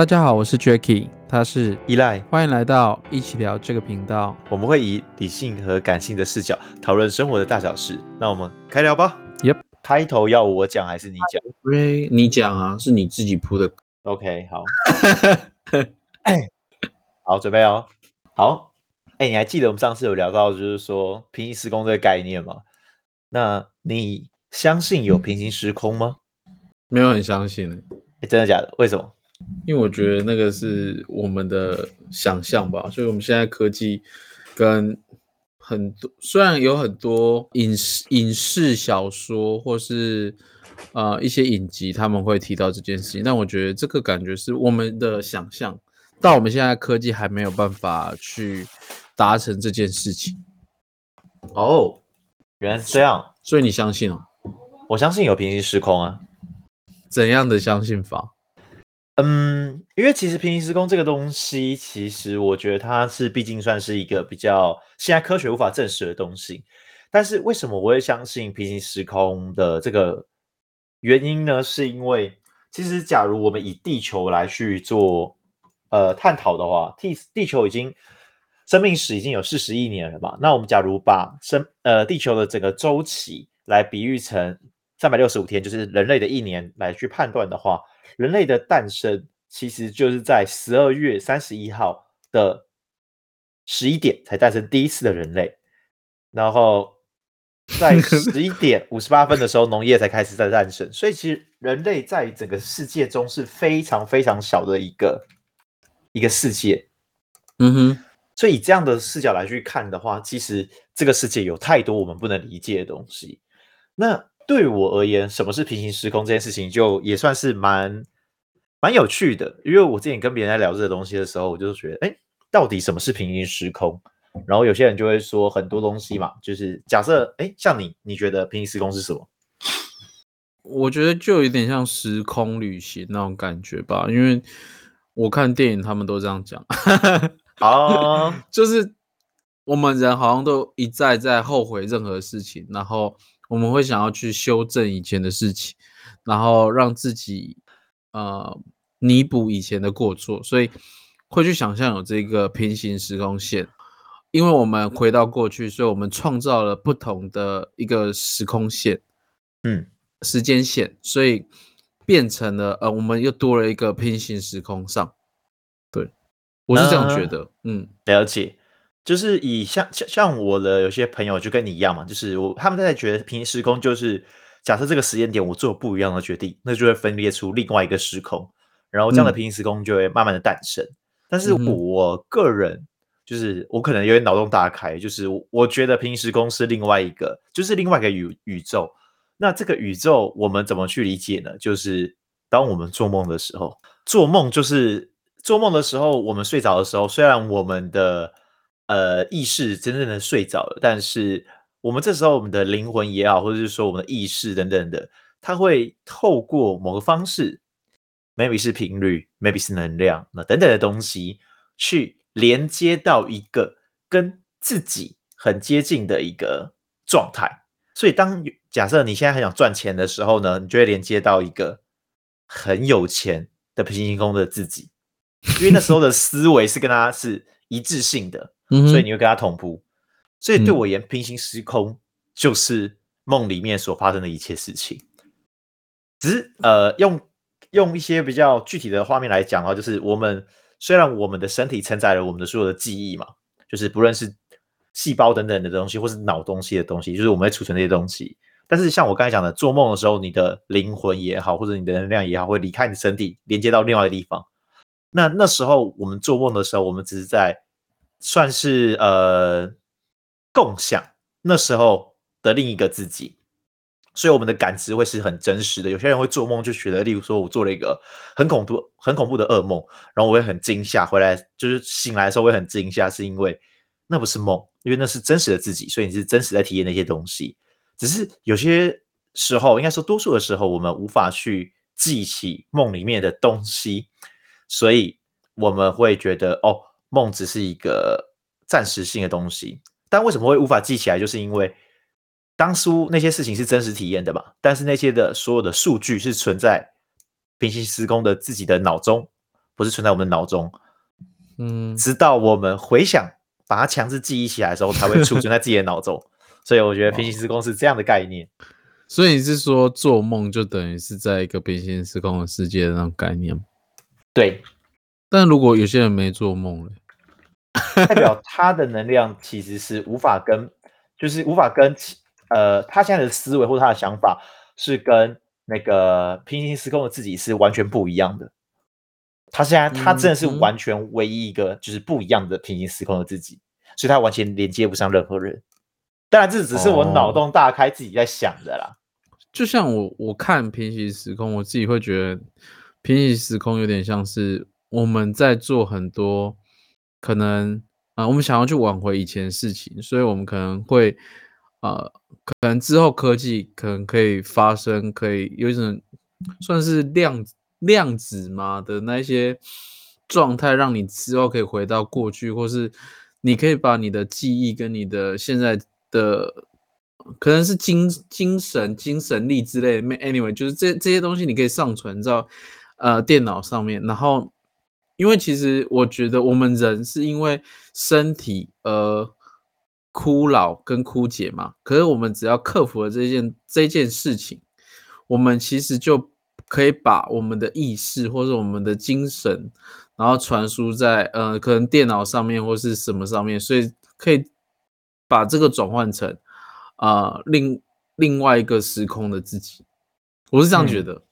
大家好，我是 Jacky，他是依赖，欢迎来到一起聊这个频道。我们会以理性和感性的视角讨论生活的大小事。那我们开聊吧。Yep，开头要我讲还是你讲？喂，你讲啊，是你自己铺的。OK，好，好，准备哦。好，哎，你还记得我们上次有聊到，就是说平行时空这个概念吗？那你相信有平行时空吗？没有很相信，哎，真的假的？为什么？因为我觉得那个是我们的想象吧。所以我们现在科技跟很多，虽然有很多影视影视小说或是呃一些影集，他们会提到这件事情，但我觉得这个感觉是我们的想象，到我们现在科技还没有办法去达成这件事情。哦，原来是这样。所以你相信哦？我相信有平行时空啊。怎样的相信法？嗯，因为其实平行时空这个东西，其实我觉得它是毕竟算是一个比较现在科学无法证实的东西。但是为什么我会相信平行时空的这个原因呢？是因为其实假如我们以地球来去做呃探讨的话，地地球已经生命史已经有四十亿年了吧？那我们假如把生呃地球的整个周期来比喻成三百六十五天，就是人类的一年来去判断的话。人类的诞生其实就是在十二月三十一号的十一点才诞生第一次的人类，然后在 十一点五十八分的时候，农业才开始在诞生。所以其实人类在整个世界中是非常非常小的一个一个世界。嗯哼，所以以这样的视角来去看的话，其实这个世界有太多我们不能理解的东西。那对我而言，什么是平行时空这件事情，就也算是蛮蛮有趣的。因为我之前跟别人在聊这个东西的时候，我就觉得，哎，到底什么是平行时空？然后有些人就会说很多东西嘛，就是假设，哎，像你，你觉得平行时空是什么？我觉得就有点像时空旅行那种感觉吧，因为我看电影他们都这样讲。哦，就是我们人好像都一再在后悔任何事情，然后。我们会想要去修正以前的事情，然后让自己呃弥补以前的过错，所以会去想象有这个平行时空线，因为我们回到过去，所以我们创造了不同的一个时空线，嗯，时间线，所以变成了呃，我们又多了一个平行时空上，对我是这样觉得，嗯，了解。就是以像像像我的有些朋友就跟你一样嘛，就是我他们在觉得平行时空就是假设这个时间点我做不一样的决定，那就会分裂出另外一个时空，然后这样的平行时空就会慢慢的诞生。但是我个人就是我可能有点脑洞大开，就是我觉得平行时空是另外一个，就是另外一个宇宇宙。那这个宇宙我们怎么去理解呢？就是当我们做梦的时候，做梦就是做梦的时候，我们睡着的时候，虽然我们的呃，意识真正的睡着了，但是我们这时候我们的灵魂也好，或者是说我们的意识等等的，它会透过某个方式，maybe 是频率，maybe 是能量，那等等的东西，去连接到一个跟自己很接近的一个状态。所以，当假设你现在很想赚钱的时候呢，你就会连接到一个很有钱的平行空的自己，因为那时候的思维是跟他是一致性的。所以你会跟他同步，所以对我而言，平行时空就是梦里面所发生的一切事情。只是呃，用用一些比较具体的画面来讲的话，就是我们虽然我们的身体承载了我们的所有的记忆嘛，就是不论是细胞等等的东西，或是脑东西的东西，就是我们会储存这些东西。但是像我刚才讲的，做梦的时候，你的灵魂也好，或者你的能量也好，会离开你的身体，连接到另外一个地方。那那时候我们做梦的时候，我们只是在。算是呃共享那时候的另一个自己，所以我们的感知会是很真实的。有些人会做梦就觉得，例如说我做了一个很恐怖、很恐怖的噩梦，然后我会很惊吓，回来就是醒来的时候会很惊吓，是因为那不是梦，因为那是真实的自己，所以你是真实在体验那些东西。只是有些时候，应该说多数的时候，我们无法去记起梦里面的东西，所以我们会觉得哦。梦只是一个暂时性的东西，但为什么会无法记起来？就是因为当初那些事情是真实体验的嘛。但是那些的所有的数据是存在平行时空的自己的脑中，不是存在我们的脑中，嗯，直到我们回想把它强制记忆起来的时候，才会储存在自己的脑中。所以我觉得平行时空是这样的概念。所以你是说做梦就等于是在一个平行时空的世界的那种概念？对，但如果有些人没做梦嘞，代表他的能量其实是无法跟，就是无法跟其呃他现在的思维或者他的想法是跟那个平行时空的自己是完全不一样的。他现在他真的是完全唯一一个就是不一样的平行时空的自己，所以他完全连接不上任何人。当然，这只是我脑哦洞大开自己在想的啦。就像我我看平行时空，我自己会觉得平行时空有点像是我们在做很多可能啊、我们想要去挽回以前的事情，所以我们可能会呃，可能之后科技可能可以发生，可以有一种算是量量子嘛的那一些状态，让你之后可以回到过去，或是你可以把你的记忆跟你的现在的可能是精精神、精神力之类的，anyway，就是这这些东西你可以上传到呃电脑上面，然后因为其实我觉得我们人是因为身体而枯老跟枯竭嘛，可是我们只要克服了这件这件事情，我们其实就可以把我们的意识或者我们的精神，然后传输在呃可能电脑上面或是什么上面，所以可以把这个转换成啊、呃另另外一个时空的自己，我是这样觉嗯得。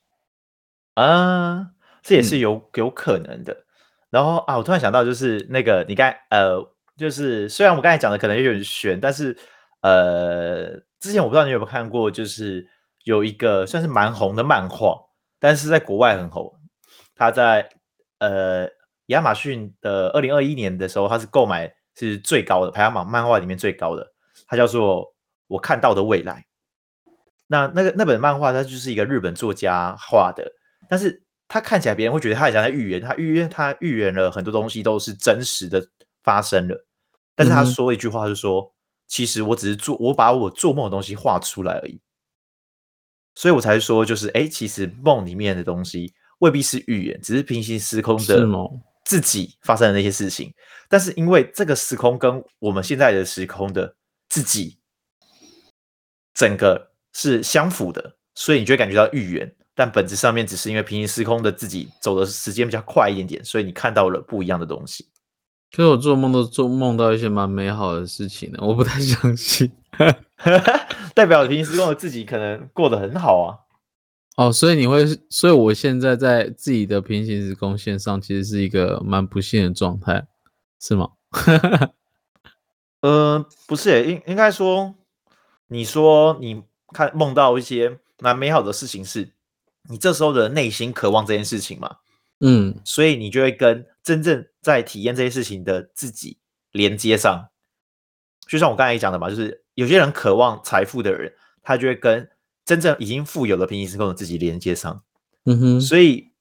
啊，这也是嗯有有可能的。然后啊，我突然想到，就是那个你刚呃，就是虽然我刚才讲的可能有点悬，但是呃，之前我不知道你有没有看过，就是有一个算是蛮红的漫画，但是在国外很红。他在呃亚马逊的二零二一年的时候，他是购买是最高的排行榜漫画里面最高的，它叫做《我看到的未来》。那那个那本漫画，它就是一个日本作家画的，但是他看起来别人会觉得他好像在预言，他预言他预言了很多东西都是真实的发生了，但是他说了一句话，是说，其实我只是做我把我做梦的东西画出来而已，所以我才说，就是哎，其实梦里面的东西未必是预言，只是平行时空的自己发生的那些事情，但是因为这个时空跟我们现在的时空的自己整个是相符的，所以你就会感觉到预言，但本质上面只是因为平行时空的自己走的时间比较快一点点，所以你看到了不一样的东西。可是我做梦都做梦到一些蛮美好的事情呢，我不太相信。代表平行时空的自己可能过得很好啊。哦，所以你会，所以我现在在自己的平行时空线上，其实是一个蛮不幸的状态，是吗？呃，不是欸，应应该说，你说你看梦到一些蛮美好的事情是，你这时候的内心渴望这件事情嘛，嗯所以你就会跟真正在体验这些事情的自己连接上。就像我刚才讲的嘛，就是有些人渴望财富的人，他就会跟真正已经富有的平行时空的自己连接上。嗯哼，所以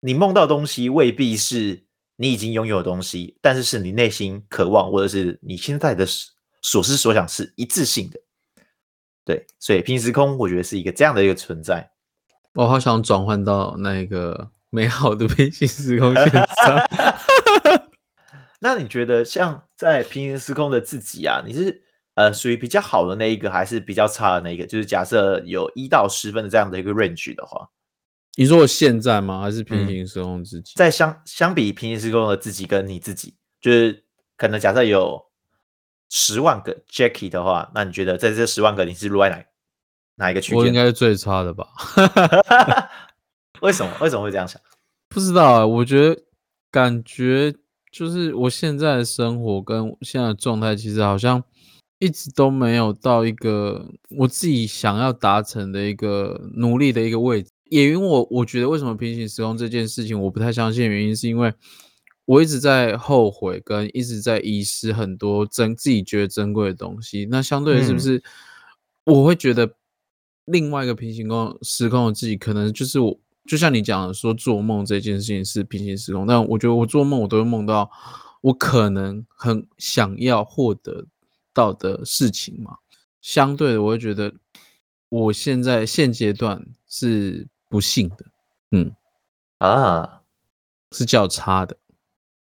你梦到的东西未必是你已经拥有的东西，但是是你内心渴望，或者是你现在的所所思所想是一致性的。对，所以平行时空我觉得是一个这样的一个存在。我好想转换到那个美好的平行时空线上。那你觉得像在平行时空的自己啊，你是呃属于比较好的那一个，还是比较差的那一个？就是假设有一到十分的这样的一个 range 的话，你说我现在吗？还是平嗯行时空自己？在相相比平行时空的自己跟你自己，就是可能假设有十万个 Jackie 的话，那你觉得在这十万个你是落在哪哪一个区间？我应该是最差的吧？为什么？为什么会这样想？不知道啊，我觉得感觉就是我现在的生活跟现在的状态，其实好像一直都没有到一个我自己想要达成的一个努力的一个位置。也因为我我觉得为什么平行时空这件事情我不太相信，原因是因为我一直在后悔，跟一直在遗失很多珍自己觉得珍贵的东西。那相对的，是不嗯是我会觉得另外一个平行空时空的自己，可能就是我，就像你讲的说做梦这件事情是平行时空，但我觉得我做梦我都会梦到我可能很想要获得到的事情嘛。相对的，我会觉得我现在现阶段是不幸的。嗯，啊，是较差的，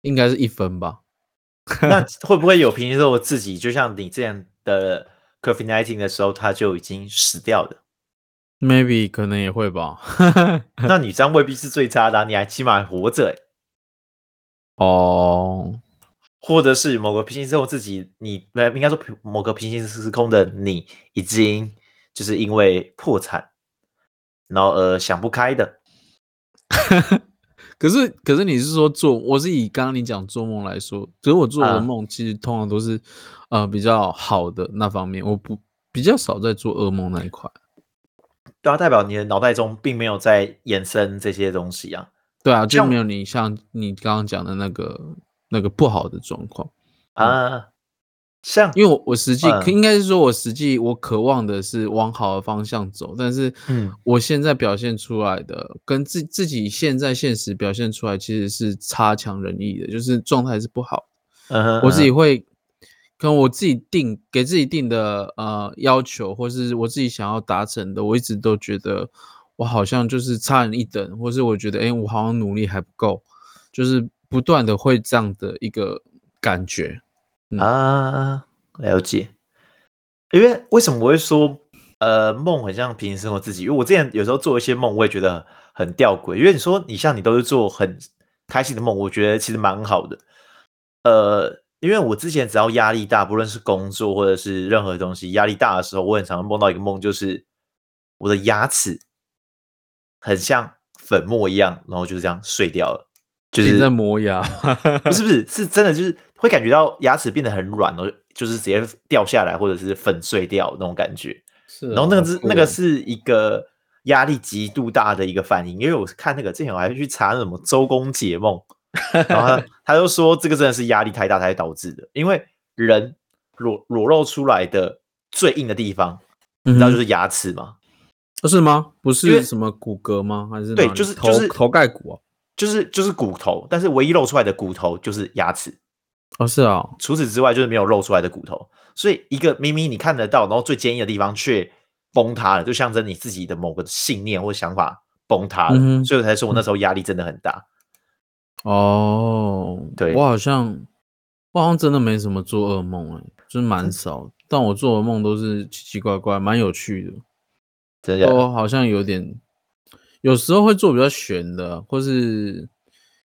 应该是一分吧。那 会不会有平行时空自己，就像你这样的 COVID nineteen 的时候，他就已经死掉了？Maybe 可能也会吧。那你这样未必是最差的啊、你还起码还活着欸，哦，或者是某个平行时空自己，你呃应该说某个平行时空的你已经就是因为破产，然后呃想不开的。可是可是你是说做，我是以刚刚你讲做梦来说，可是我做的啊梦其实通常都是呃比较好的那方面，我不比较少在做噩梦那一块。对啊，代表你的脑袋中并没有在衍生这些东西啊。对啊，就没有你像你刚刚讲的那个那个不好的状况。啊，像因为我我实际、嗯应该是说，我实际我渴望的是往好的方向走，但是嗯我现在表现出来的跟自自己现在现实表现出来其实是差强人意的，就是状态是不好。嗯哼我自己嗯可能我自己定给自己定的呃要求，或是我自己想要达成的，我一直都觉得我好像就是差人一等，或是我觉得哎、诶我好像努力还不够，就是不断的会这样的一个感觉。嗯啊，了解。因为为什么我会说，呃，梦很像平行生活自己？因为我之前有时候做一些梦，我也觉得很吊诡。因为你说你像你都是做很开心的梦，我觉得其实蛮好的。呃，因为我之前只要压力大，不论是工作或者是任何东西压力大的时候，我很常梦到一个梦，就是我的牙齿很像粉末一样，然后就是这样碎掉了，就是你在磨牙，不是不是，是真的就是会感觉到牙齿变得很软哦，就是直接掉下来或者是粉碎掉那种感觉。是哦，然后那个是那个是一个压力极度大的一个反应，因为我看那个之前我还去查那什么周公解梦，然后他他就说这个真的是压力太大才导致的，因为人裸裸露出来的最硬的地方，你知道嗯哼就是牙齿吗？不是吗？不是什么骨骼吗？还是对就是就是头盖骨啊？就是就是骨头，但是唯一露出来的骨头就是牙齿。哦是啊，除此之外就是没有露出来的骨头，所以一个明明你看得到，然后最坚硬的地方却崩塌了，就象征你自己的某个信念或想法崩塌了，嗯所以我才说我那时候压力真的很大。哦，对。我好像我好像真的没什么做噩梦哎，就是蛮少，但我做的梦都是奇奇怪怪，蛮有趣的。真的假的？都好像有点，有时候会做比较悬的，或是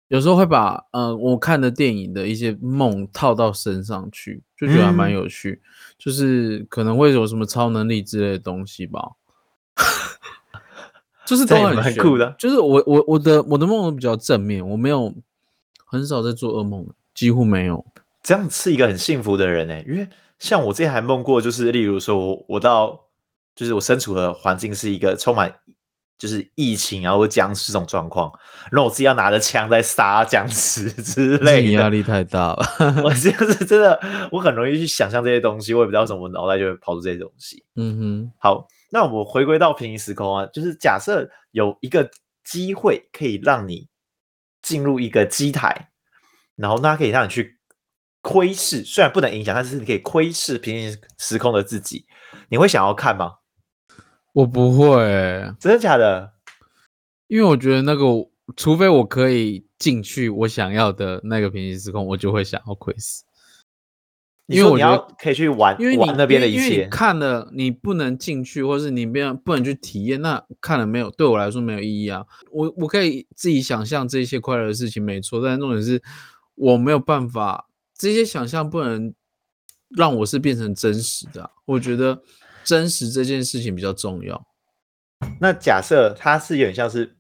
有时候会把呃我看的电影的一些梦套到身上去，就觉得还蛮嗯。有趣。就是可能会有什么超能力之类的东西吧，就是都这也很酷的就是我我我的我的梦都比较正面，我没有很少在做噩梦，几乎没有。这样是一个很幸福的人呢、欸因为像我之前还梦过，就是例如说我我到就是我身处的环境是一个充满就是疫情啊或僵尸这种状况，然后我自己要拿着枪在杀僵尸之 类的，你压力太大了。我 就是真的，我很容易去想象这些东西，我也不知道为什么我脑袋就会跑出这些东西。嗯哼好，那我回归到平行时空啊，就是假设有一个机会可以让你进入一个机台，然后它可以让你去窥视，虽然不能影响，但是你可以窥视平行时空的自己，你会想要看吗？我不会欸、真的假的？因为我觉得那个，除非我可以进去我想要的那个平行时空，我就会想要窥视。因为我觉得可以去玩因为你玩那边的一切，看了你不能进去，或是你没有不能去体验，那看了没有对我来说没有意义啊。我我可以自己想象这些快乐的事情没错，但是重点是我没有办法，这些想象不能让我是变成真实的啊、我觉得真实这件事情比较重要。那假设它是有点像是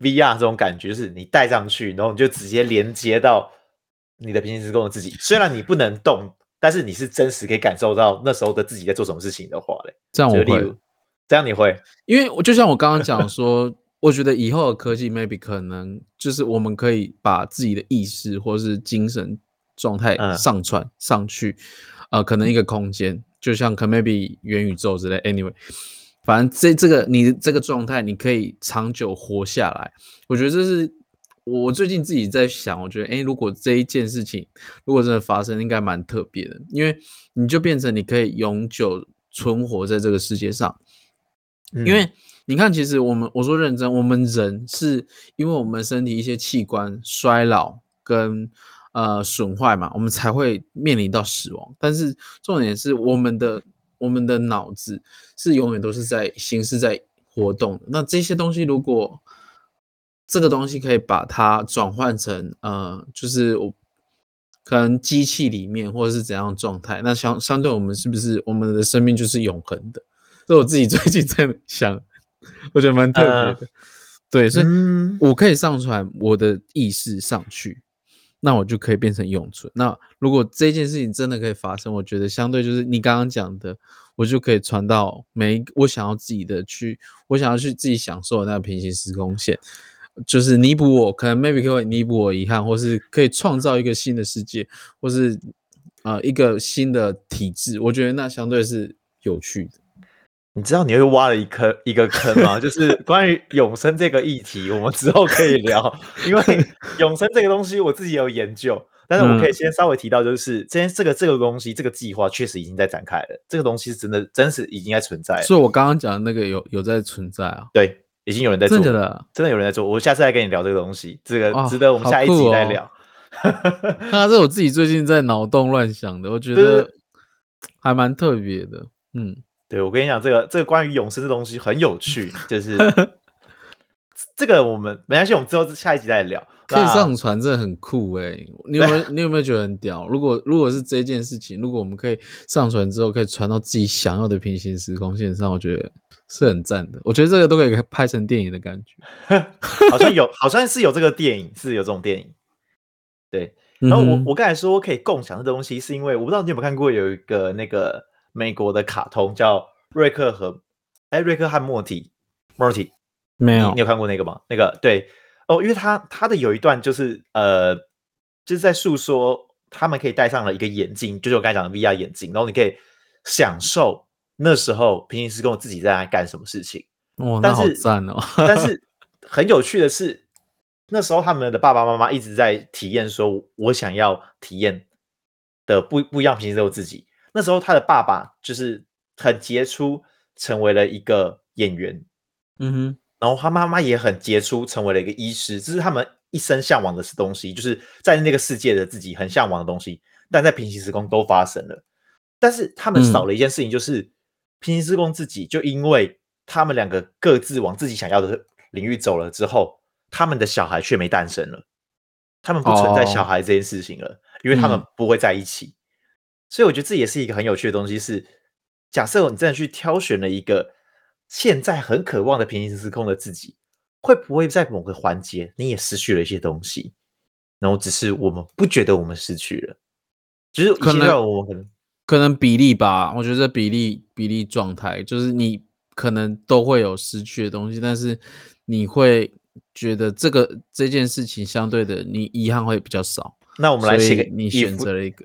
VR 这种感觉，就是你戴上去，然后你就直接连接到你的平行时空的自己。虽然你不能动，但是你是真实可以感受到那时候的自己在做什么事情的话嘞。这样我会这样你会因为我就像我刚刚讲说，我觉得以后的科技 maybe 可能就是我们可以把自己的意识或是精神状态嗯上传上去，呃，可能一个空间，就像可能 maybe 元宇宙之类。Anyway，反正这这个你这个状态，你可以长久活下来。我觉得这是我最近自己在想，我觉得诶，如果这一件事情如果真的发生，应该蛮特别的，因为你就变成你可以永久存活在这个世界上。因为你看，其实我们我说认真，我们人是因为我们身体一些器官衰老跟呃损坏嘛，我们才会面临到死亡。但是重点是我们的我们的脑子是永远都是在形式在活动的。那这些东西如果这个东西可以把它转换成呃，就是我可能机器里面或者是怎样的状态，那相相对我们是不是我们的生命就是永恒的？这我自己最近在想，我觉得蛮特别的。对，所以我可以上传我的意识上去，那我就可以变成永存。那如果这件事情真的可以发生，我觉得相对就是你刚刚讲的，我就可以传到每一我想要自己的去，我想要去自己享受的那个平行时空线。就是弥补我，可能 maybe 可以弥补我遗憾，或是可以创造一个新的世界，或是呃一个新的体制。我觉得那相对是有趣的。你知道你又挖了一坑一个坑吗？就是关于永生这个议题，我们之后可以聊。因为永生这个东西，我自己有研究，但是我可以先稍微提到，就是今天这个这个东西，这个计划确实已经在展开了。这个东西是真的，真实已经在存在。所以我刚刚讲的那个有有在存在啊？对。已经有人在做，真的，真的有人在做。我下次再跟你聊这个东西，这个值得我们下一集再聊。那是我自己最近在脑洞乱想的，我觉得还蛮特别的。嗯，对，我跟你讲，这个这个关于永生的东西很有趣，就是 这个我们没关系，我们之后下一集再聊。可以上传，真的很酷哎！你有没有 你有没有觉得很屌？如果如果是这件事情，如果我们可以上传之后，可以传到自己想要的平行时空线上，我觉得。是很赞的，我觉得这个都可以拍成电影的感觉，好像有，好像是有这个电影，是有这种电影。对，然后我我刚才说可以共享的东西，是因为我不知道你有没有看过有一个那个美国的卡通叫瑞克和哎瑞克和莫蒂莫蒂没有，你有看过那个吗？那个对哦，因为他他的有一段就是呃就是在诉说他们可以戴上了一个眼镜，就是我刚才讲的 VR 眼镜，然后你可以享受。那时候平行时空自己在那干什么事情？哇，那好赞哦！但是很有趣的是，那时候他们的爸爸妈妈一直在体验，说我想要体验的不不一样平行时空自己。那时候他的爸爸就是很杰出，成为了一个演员，嗯哼。然后他妈妈也很杰出，成为了一个医师。这是他们一生向往的是东西，就是在那个世界的自己很向往的东西，但在平行时空都发生了。但是他们少了一件事情，就是。平行时空自己就因为他们两个各自往自己想要的领域走了之后，他们的小孩却没诞生了，他们不存在小孩这件事情了，因为他们不会在一起。所以我觉得这也是一个很有趣的东西。是假设你真的去挑选了一个现在很渴望的平行时空的自己，会不会在某个环节你也失去了一些东西？然后只是我们不觉得我们失去了，就是可能我们可能。可能比例吧，我觉得比例比例状态就是你可能都会有失去的东西，但是你会觉得这个这件事情相对的你遗憾会比较少。那我们来写个，你选择了一个，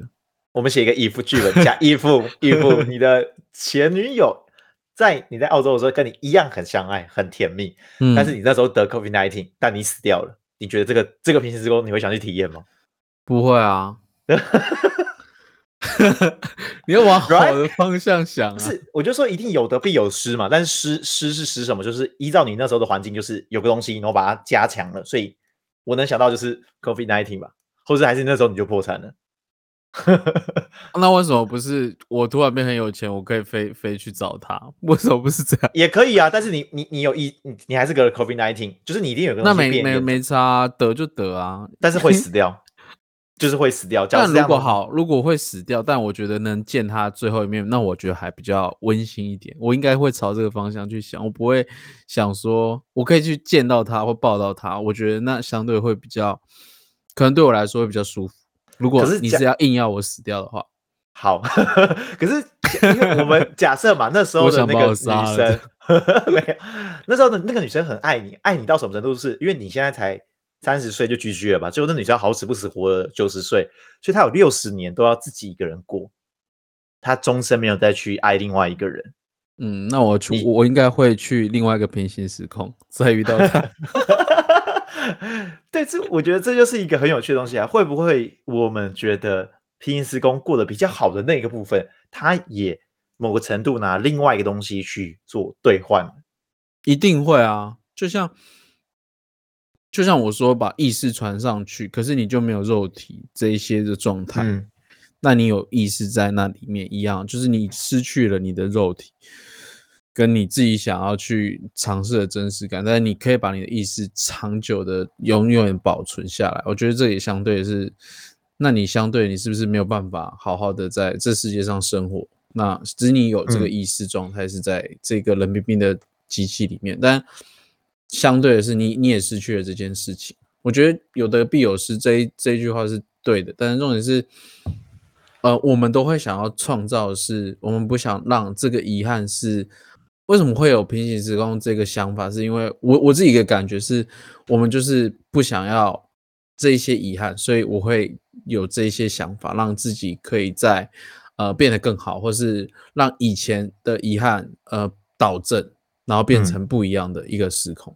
我们写一个 if 剧本，加 if if 你的前女友在你在澳洲的时候跟你一样很相爱很甜蜜，但是你那时候得 COVID nineteen，但你死掉了，你觉得这个这个平行时空你会想去体验吗？不会啊。你要往好的方向想啊！是，我就说一定有得必有失嘛。但是失失是失什么？就是依照你那时候的环境，就是有个东西，然后把它加强了。所以我能想到就是 COVID nineteen 吧，或者还是那时候你就破产了。那为什么不是我突然变很有钱，我可以飞飞去找他？为什么不是这样？也可以啊，但是你你你有一你你还是个 COVID nineteen，就是你一定有个那没没没差，得就得啊，但是会死 掉。就是会死掉。但如果好，如果会死掉，但我觉得能见他最后一面，那我觉得还比较温馨一点。我应该会朝这个方向去想，我不会想说我可以去见到他或抱到他。我觉得那相对会比较，可能对我来说会比较舒服。如果你是要硬要我死掉的话，好。可是我们 假设嘛，那时候的那个女生 没有，那时候的那个女生很爱你，爱你到什么程度？是因为你现在才。三十岁就居居了吧？最后那女生好死不死活了九十岁，所以她有六十年都要自己一个人过，她终身没有再去爱另外一个人。嗯，那我去，我应该会去另外一个平行时空再遇到他。对，这我觉得这就是一个很有趣的东西啊！会不会我们觉得平行时空过得比较好的那个部分，他也某个程度拿另外一个东西去做兑换？一定会啊，就像就像我说把意识传上去，可是你就没有肉体这一些的状态，嗯那你有意识在那里面一样，就是你失去了你的肉体，跟你自己想要去尝试的真实感，但是你可以把你的意识长久的永远保存下来。我觉得这也相对是，那你相对你是不是没有办法好好的在这世界上生活？那只是你有这个嗯意识状态是在这个冷冰冰的机器里面，但相对的是你你也失去了这件事情。我觉得有得必有失这一这一句话是对的，但是重点是，呃，我们都会想要创造的是，我们不想让这个遗憾是为什么会有平行时空这个想法，是因为我我自己的感觉是，我们就是不想要这一些遗憾，所以我会有这一些想法，让自己可以在呃变得更好，或是让以前的遗憾呃导正，然后变嗯。成不一样的一个时空。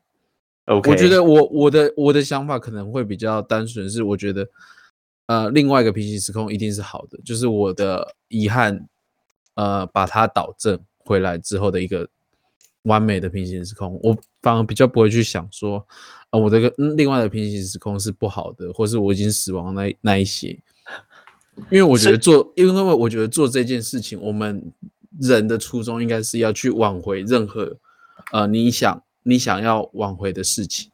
，OK，我觉得我我的我的想法可能会比较单纯，是我觉得，呃，另外一个平行时空一定是好的，就是我的遗憾，呃，把它导正回来之后的一个完美的平行时空，我反而比较不会去想说，呃，我这个嗯另外的平行时空是不好的，或是我已经死亡那那一些，因为我觉得做，因为我觉得做这件事情，我们人的初衷应该是要去挽回任何，呃，你想你想要挽回的事情。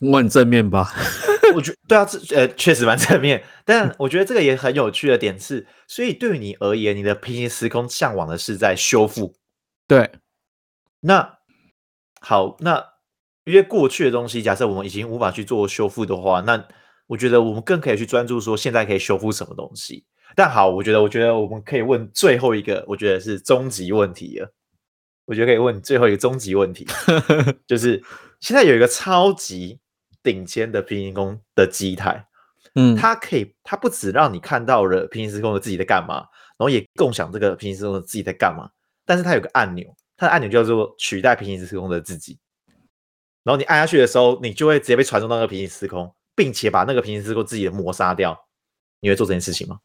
我很正面吧？我觉对啊，这呃确实蛮正面，但我觉得这个也很有趣的点是，所以对于你而言，你的平行时空向往的是在修复。对，那好，那因为过去的东西，假设我们已经无法去做修复的话，那我觉得我们更可以去专注说现在可以修复什么东西。但好，我觉得，我觉得我们可以问最后一个，我觉得是终极问题了。我觉得可以问最后一个终极问题，就是现在有一个超级顶尖的平行工的机台，嗯，它可以，它不止让你看到了平行时空的自己在干嘛，然后也共享这个平行时空的自己在干嘛。但是它有个按钮，它的按钮叫做取代平行时空的自己。然后你按下去的时候，你就会直接被传送到那个平行时空，并且把那个平行时空自己的抹杀掉。你会做这件事情吗？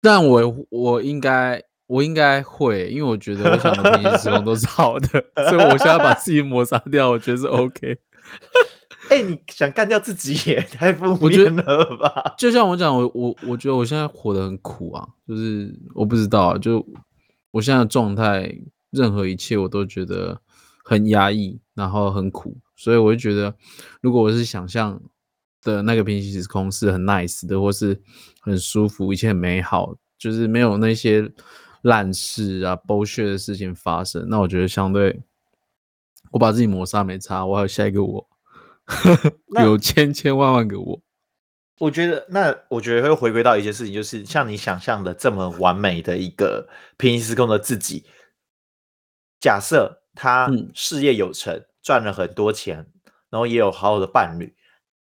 但我我应该我应该会，因为我觉得我想的平行时空都是好的，所以我现在把自己抹杀掉，我觉得是 OK。哎、你想干掉自己也太负面了吧？就像我讲，我我我觉得我现在活得很苦啊，就是我不知道啊，就我现在的状态，任何一切我都觉得很压抑，然后很苦，所以我就觉得，如果我是想象的那个平行时空是很 nice 的，或是很舒服，一切很美好，就是没有那些烂事啊、bullshit 的事情发生，那我觉得相对，我把自己抹杀没差，我还有下一个我，那有千千万万个我。我觉得，那我觉得会回归到一件事情，就是像你想象的这么完美的一个平行时空的自己。假设他嗯事业有成，赚了很多钱，然后也有好好的伴侣，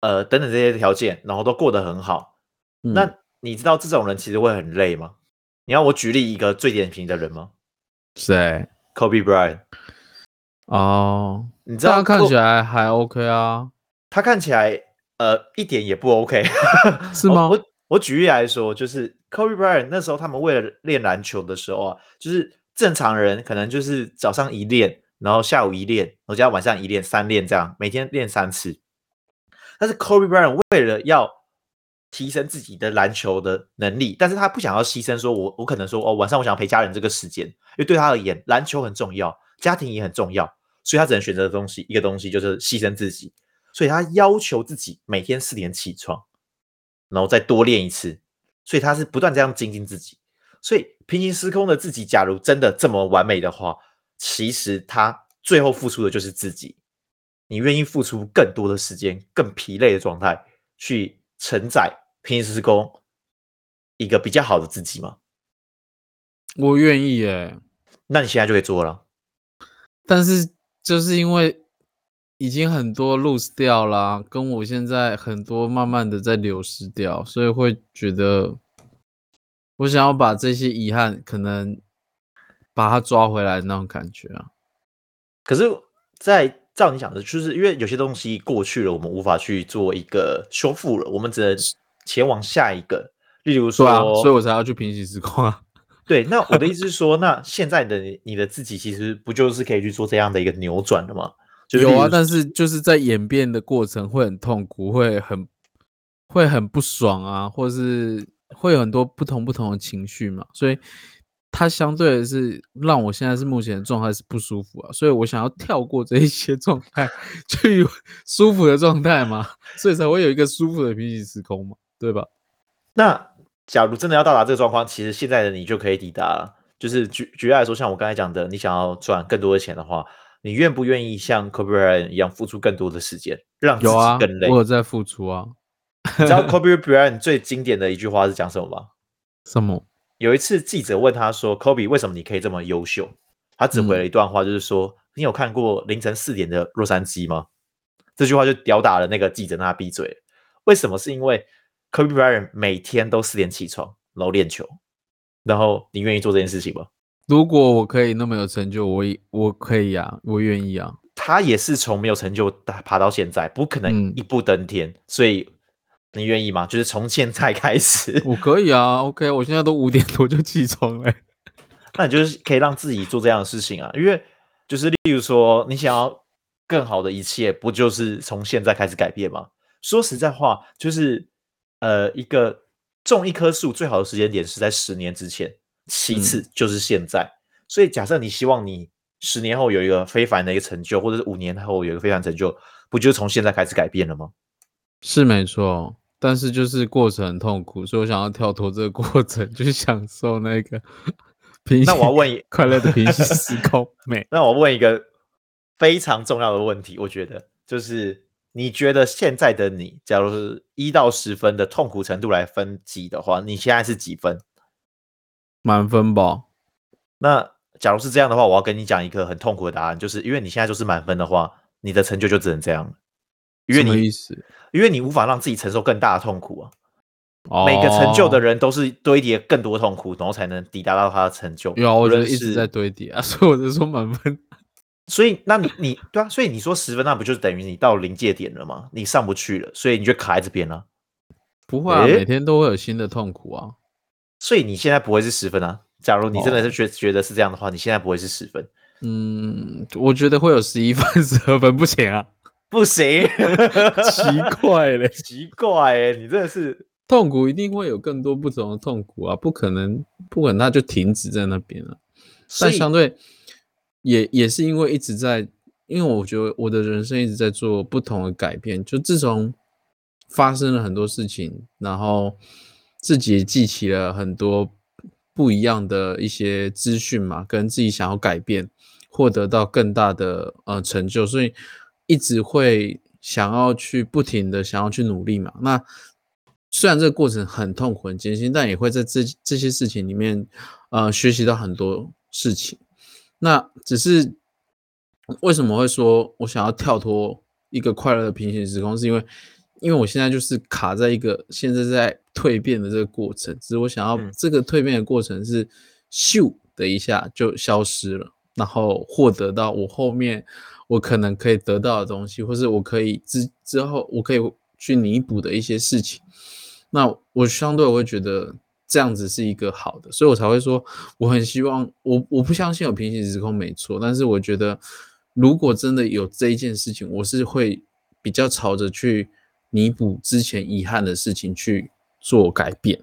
呃，等等这些条件，然后都过得很好。嗯那你知道这种人其实会很累吗？你要我举例一个最典型的人吗谁？？Kobe Bryant，哦，你知道看起来还 OK 啊，他看起来呃一点也不 OK，是吗我我我举例来说，就是 Kobe Bryant 那时候他们为了练篮球的时候啊，就是正常人可能就是早上一练，然后下午一练，然后加晚上一练，三练这样，每天练三次。但是 Kobe Bryant 为了要提升自己的篮球的能力，但是他不想要牺牲说我我可能说哦晚上我想要陪家人这个时间，因为对他而言篮球很重要，家庭也很重要，所以他只能选择的东西一个东西就是牺牲自己，所以他要求自己每天四点起床，然后再多练一次，所以他是不断这样精进自己。所以平行时空的自己，假如真的这么完美的话，其实他最后付出的就是自己。你愿意付出更多的时间、更疲累的状态，去承载平行时空一个比较好的自己吗？我愿意耶，那你现在就可以做了。但是就是因为已经很多 lose 掉啦，跟我现在很多慢慢的在流失掉，所以会觉得我想要把这些遗憾可能把它抓回来的那种感觉啊。可是，在照你讲的，就是因为有些东西过去了，我们无法去做一个修复了，我们只能前往下一个。例如说，啊，所以我才要去平行时空啊。对，那我的意思是说，那现在的你你的自己其实不就是可以去做这样的一个扭转的吗？有啊，但是就是在演变的过程会很痛苦，会很会很不爽啊，或是会有很多不同不同的情绪嘛，所以它相对的是让我现在是目前的状态是不舒服啊，所以我想要跳过这一些状态，去 舒服的状态嘛，所以才会有一个舒服的平行时空嘛，对吧？那假如真的要到达这个状况，其实现在的你就可以抵达了。就是举举例来说，像我刚才讲的，你想要赚更多的钱的话，你愿不愿意像 Kobe Bryant 一样付出更多的时间，让自己有啊更累？，我有在付出啊。你知道 Kobe Bryant 最经典的一句话是讲什么吗？什么？有一次记者问他说：“Kobe，为什么你可以这么优秀？”他只回了一段话，就是说：“你有看过凌晨四点的洛杉矶吗？”这句话就吊打了那个记者，让他闭嘴。为什么？是因为 Kobe Bryant 每天都四点起床，然后练球。然后你愿意做这件事情吗？如果我可以那么有成就，我也我可以啊，我愿意啊。他也是从没有成就打爬到现在，不可能嗯一步登天。所以你愿意吗？就是从现在开始，我可以啊，OK，我现在都五点多就起床了。那你就是可以让自己做这样的事情啊，因为就是例如说，你想要更好的一切，不就是从现在开始改变吗？说实在话，就是呃，一个种一棵树最好的时间点是在十年之前，其次就是现在。所以假设你希望你十年后有一个非凡的一个成就，或者是五年后有一个非凡成就，不就是从现在开始改变了吗？是没错，但是就是过程很痛苦，所以我想要跳脱这个过程，去享受那个 平那我要问一，快乐的平行时空美。那我问一个非常重要的问题，我觉得就是你觉得现在的你，假如是一到十分的痛苦程度来分级的话，你现在是几分？满分吧？那假如是这样的话，我要跟你讲一个很痛苦的答案，就是因为你现在就是满分的话，你的成就就只能这样了，因为你？因为你无法让自己承受更大的痛苦啊。哦每个成就的人都是堆叠更多痛苦，然后才能抵达到他的成就。有啊，我无论觉得一直在堆叠啊，所以我就说满分。所以，那你你对啊，所以你说十分，那不就是等于你到临界点了吗？你上不去了，所以你就卡在这边了。不会啊，诶每天都会有新的痛苦啊。所以你现在不会是十分啊。假如你真的哦是觉觉得是这样的话，你现在不会是十分，嗯，我觉得会有十一分、十二分，不行啊，不行，奇怪嘞。奇怪哎，你真的是痛苦一定会有更多不同的痛苦啊，不可能，不可能它就停止在那边了。但相对也也是因为一直在，因为我觉得我的人生一直在做不同的改变，就自从发生了很多事情，然后自己也记起了很多不一样的一些资讯嘛，跟自己想要改变，获得到更大的呃成就，所以一直会想要去不停的想要去努力嘛。那虽然这个过程很痛苦、很艰辛，但也会在这这些事情里面，呃，学习到很多事情。那只是为什么会说我想要跳脱一个快乐的平行时空，是因为因为我现在就是卡在一个现在在蜕变的这个过程，只是我想要嗯这个蜕变的过程是咻的一下就消失了，然后获得到我后面我可能可以得到的东西，或是我可以之之后我可以去弥补的一些事情。那我相对我会觉得这样子是一个好的，所以我才会说我很希望我我不相信有平行时空没错，但是我觉得如果真的有这一件事情，我是会比较朝着去弥补之前遗憾的事情去做改变。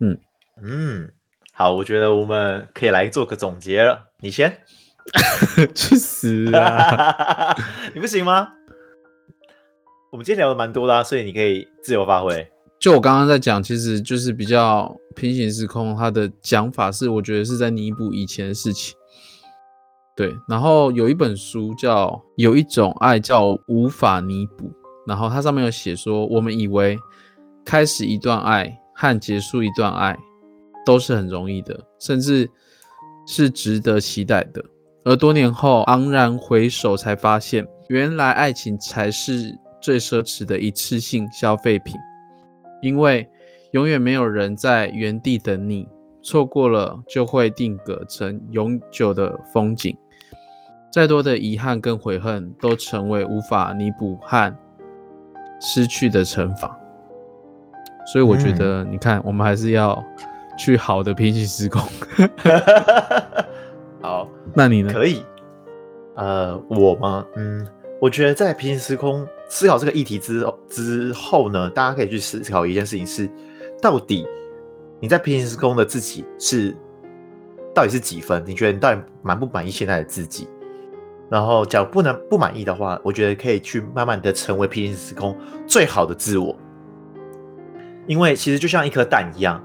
嗯嗯，好，我觉得我们可以来做个总结了。你先，去死啊！你不行吗？我们今天聊的蛮多啦、啊，所以你可以自由发挥。就我刚刚在讲，其实就是比较平行时空，它的讲法是，我觉得是在弥补以前的事情。对，然后有一本书叫《有一种爱叫无法弥补》，然后它上面有写说，我们以为开始一段爱和结束一段爱都是很容易的，甚至是值得期待的，而多年后昂然回首，才发现原来爱情才是最奢侈的一次性消费品。因为永远没有人在原地等你，错过了就会定格成永久的风景。再多的遗憾跟悔恨，都成为无法弥补和失去的惩罚。所以我觉得，你看，我们还是要去好的平行时空。好，那你呢？可以。呃，我吗？嗯，我觉得在平行时空思考这个议题之之后呢，大家可以去思考一件事情是：到底你在平行时空的自己是到底是几分？你觉得你到底满不满意现在的自己？然后，假如不能不满意的话，我觉得可以去慢慢的成为平行时空最好的自我。因为其实就像一颗蛋一样，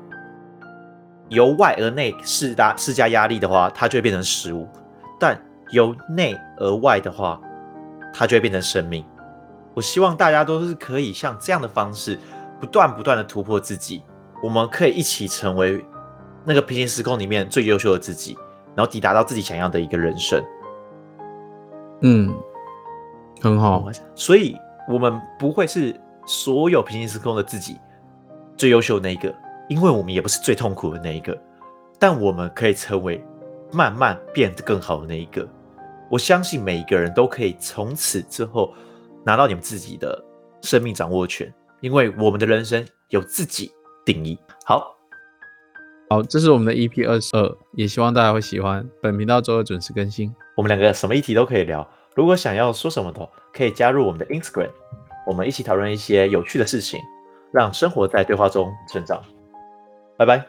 由外而内施加施加压力的话，它就会变成食物；但由内而外的话，它就会变成生命。我希望大家都是可以像这样的方式，不断不断的突破自己。我们可以一起成为那个平行时空里面最优秀的自己，然后抵达到自己想要的一个人生。嗯，很好。所以，我们不会是所有平行时空的自己最优秀的那一个，因为我们也不是最痛苦的那一个。但我们可以成为慢慢变得更好的那一个。我相信每一个人都可以从此之后拿到你们自己的生命掌握权，因为我们的人生有自己定义。好，好，这是我们的 EP 二十二，也希望大家会喜欢。本频道周二准时更新。我们两个什么议题都可以聊。如果想要说什么的，可以加入我们的 Instagram，我们一起讨论一些有趣的事情，让生活在对话中成长。拜拜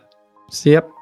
，See you。